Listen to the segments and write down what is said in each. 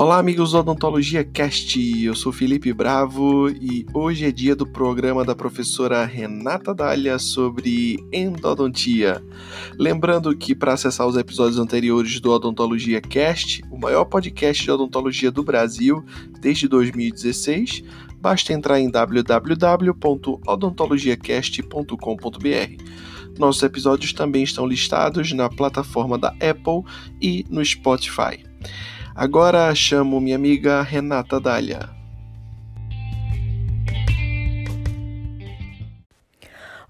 Olá, amigos do Odontologia Cast. Eu sou Felipe Bravo e hoje é dia do programa da professora Renata Dália sobre endodontia. Lembrando que para acessar os episódios anteriores do Odontologia Cast, o maior podcast de odontologia do Brasil desde 2016, basta entrar em www.odontologiacast.com.br. Nossos episódios também estão listados na plataforma da Apple e no Spotify. Agora chamo minha amiga Renata Dália.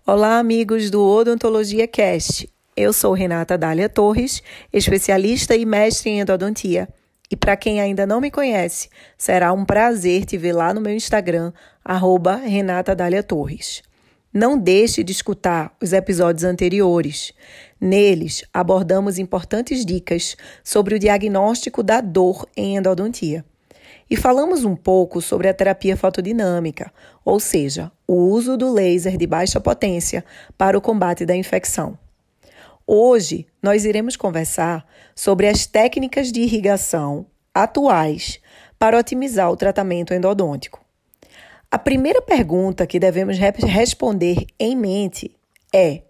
Olá, amigos do Odontologia Cast. Eu sou Renata Dália Torres, especialista e mestre em endodontia. E para quem ainda não me conhece, será um prazer te ver lá no meu Instagram, arroba Renata Dália Torres. Não deixe de escutar os episódios anteriores. Neles, abordamos importantes dicas sobre o diagnóstico da dor em endodontia. E falamos um pouco sobre a terapia fotodinâmica, ou seja, o uso do laser de baixa potência para o combate da infecção. Hoje, nós iremos conversar sobre as técnicas de irrigação atuais para otimizar o tratamento endodôntico. A primeira pergunta que devemos responder em mente é: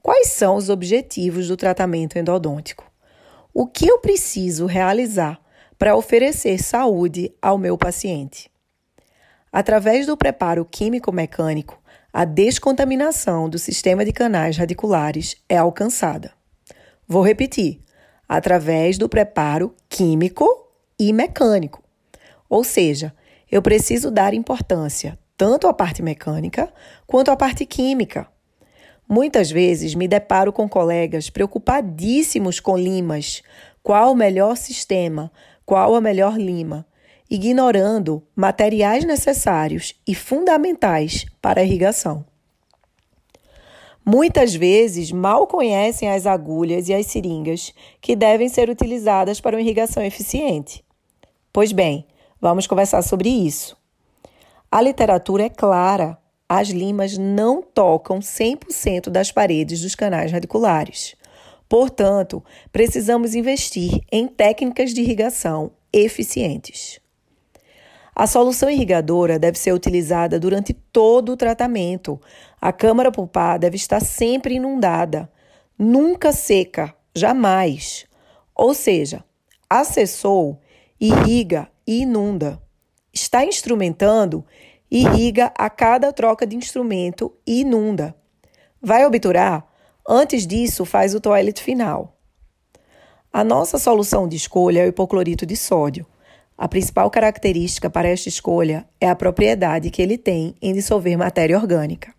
quais são os objetivos do tratamento endodôntico? O que eu preciso realizar para oferecer saúde ao meu paciente? Através do preparo químico-mecânico, a descontaminação do sistema de canais radiculares é alcançada. Vou repetir: através do preparo químico e mecânico. Ou seja, eu preciso dar importância tanto à parte mecânica quanto à parte química. Muitas vezes me deparo com colegas preocupadíssimos com limas, qual o melhor sistema, qual a melhor lima, ignorando materiais necessários e fundamentais para a irrigação. Muitas vezes mal conhecem as agulhas e as seringas que devem ser utilizadas para uma irrigação eficiente. Pois bem, Vamos conversar sobre isso. A literatura é clara. As limas não tocam 100% das paredes dos canais radiculares. Portanto, precisamos investir em técnicas de irrigação eficientes. A solução irrigadora deve ser utilizada durante todo o tratamento. A câmara pulpar deve estar sempre inundada, nunca seca, jamais. Ou seja, acessou, irriga e inunda. Está instrumentando, irriga a cada troca de instrumento e inunda. Vai obturar? Antes disso, faz o toilet final. A nossa solução de escolha é o hipoclorito de sódio. A principal característica para esta escolha é a propriedade que ele tem em dissolver matéria orgânica.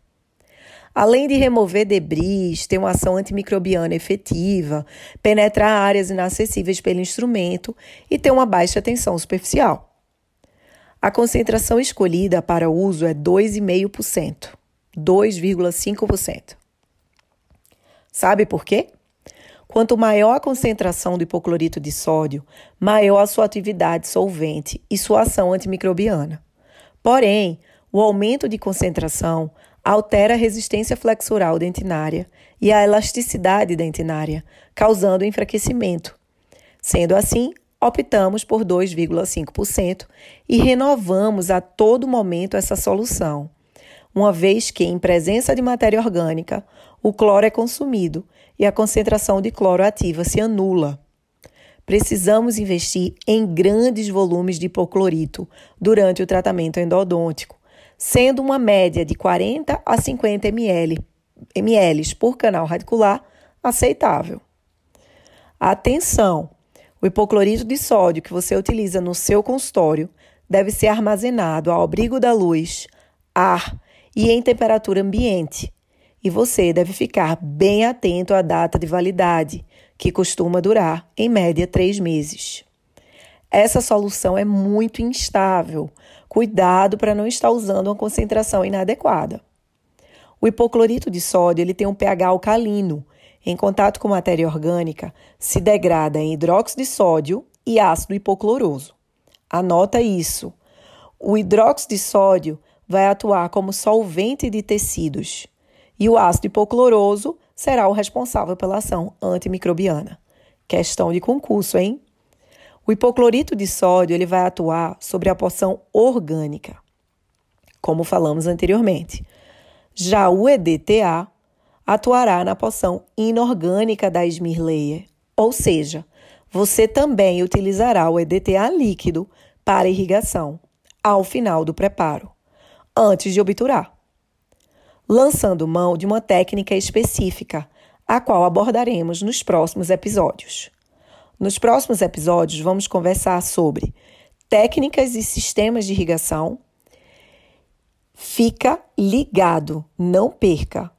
Além de remover debris, ter uma ação antimicrobiana efetiva, penetrar áreas inacessíveis pelo instrumento e ter uma baixa tensão superficial. A concentração escolhida para uso é 2,5%, 2,5%. Sabe por quê? Quanto maior a concentração do hipoclorito de sódio, maior a sua atividade solvente e sua ação antimicrobiana. Porém, o aumento de concentração altera a resistência flexural dentinária e a elasticidade dentinária, causando enfraquecimento. Sendo assim, optamos por 2,5% e renovamos a todo momento essa solução, uma vez que, em presença de matéria orgânica, o cloro é consumido e a concentração de cloro ativa se anula. Precisamos investir em grandes volumes de hipoclorito durante o tratamento endodôntico, sendo uma média de 40 a 50 ml, ml por canal radicular aceitável. Atenção! O hipoclorito de sódio que você utiliza no seu consultório deve ser armazenado ao abrigo da luz, ar e em temperatura ambiente. E você deve ficar bem atento à data de validade, que costuma durar, em média, três meses. Essa solução é muito instável. Cuidado para não estar usando uma concentração inadequada. O hipoclorito de sódio ele tem um pH alcalino. Em contato com matéria orgânica, se degrada em hidróxido de sódio e ácido hipocloroso. Anota isso. O hidróxido de sódio vai atuar como solvente de tecidos e o ácido hipocloroso será o responsável pela ação antimicrobiana. Questão de concurso, hein? O hipoclorito de sódio ele vai atuar sobre a porção orgânica, como falamos anteriormente. Já o EDTA atuará na porção inorgânica da Smirlayer, ou seja, você também utilizará o EDTA líquido para irrigação ao final do preparo, antes de obturar, lançando mão de uma técnica específica, a qual abordaremos nos próximos episódios. Nos próximos episódios, vamos conversar sobre técnicas e sistemas de irrigação. Fica ligado, não perca!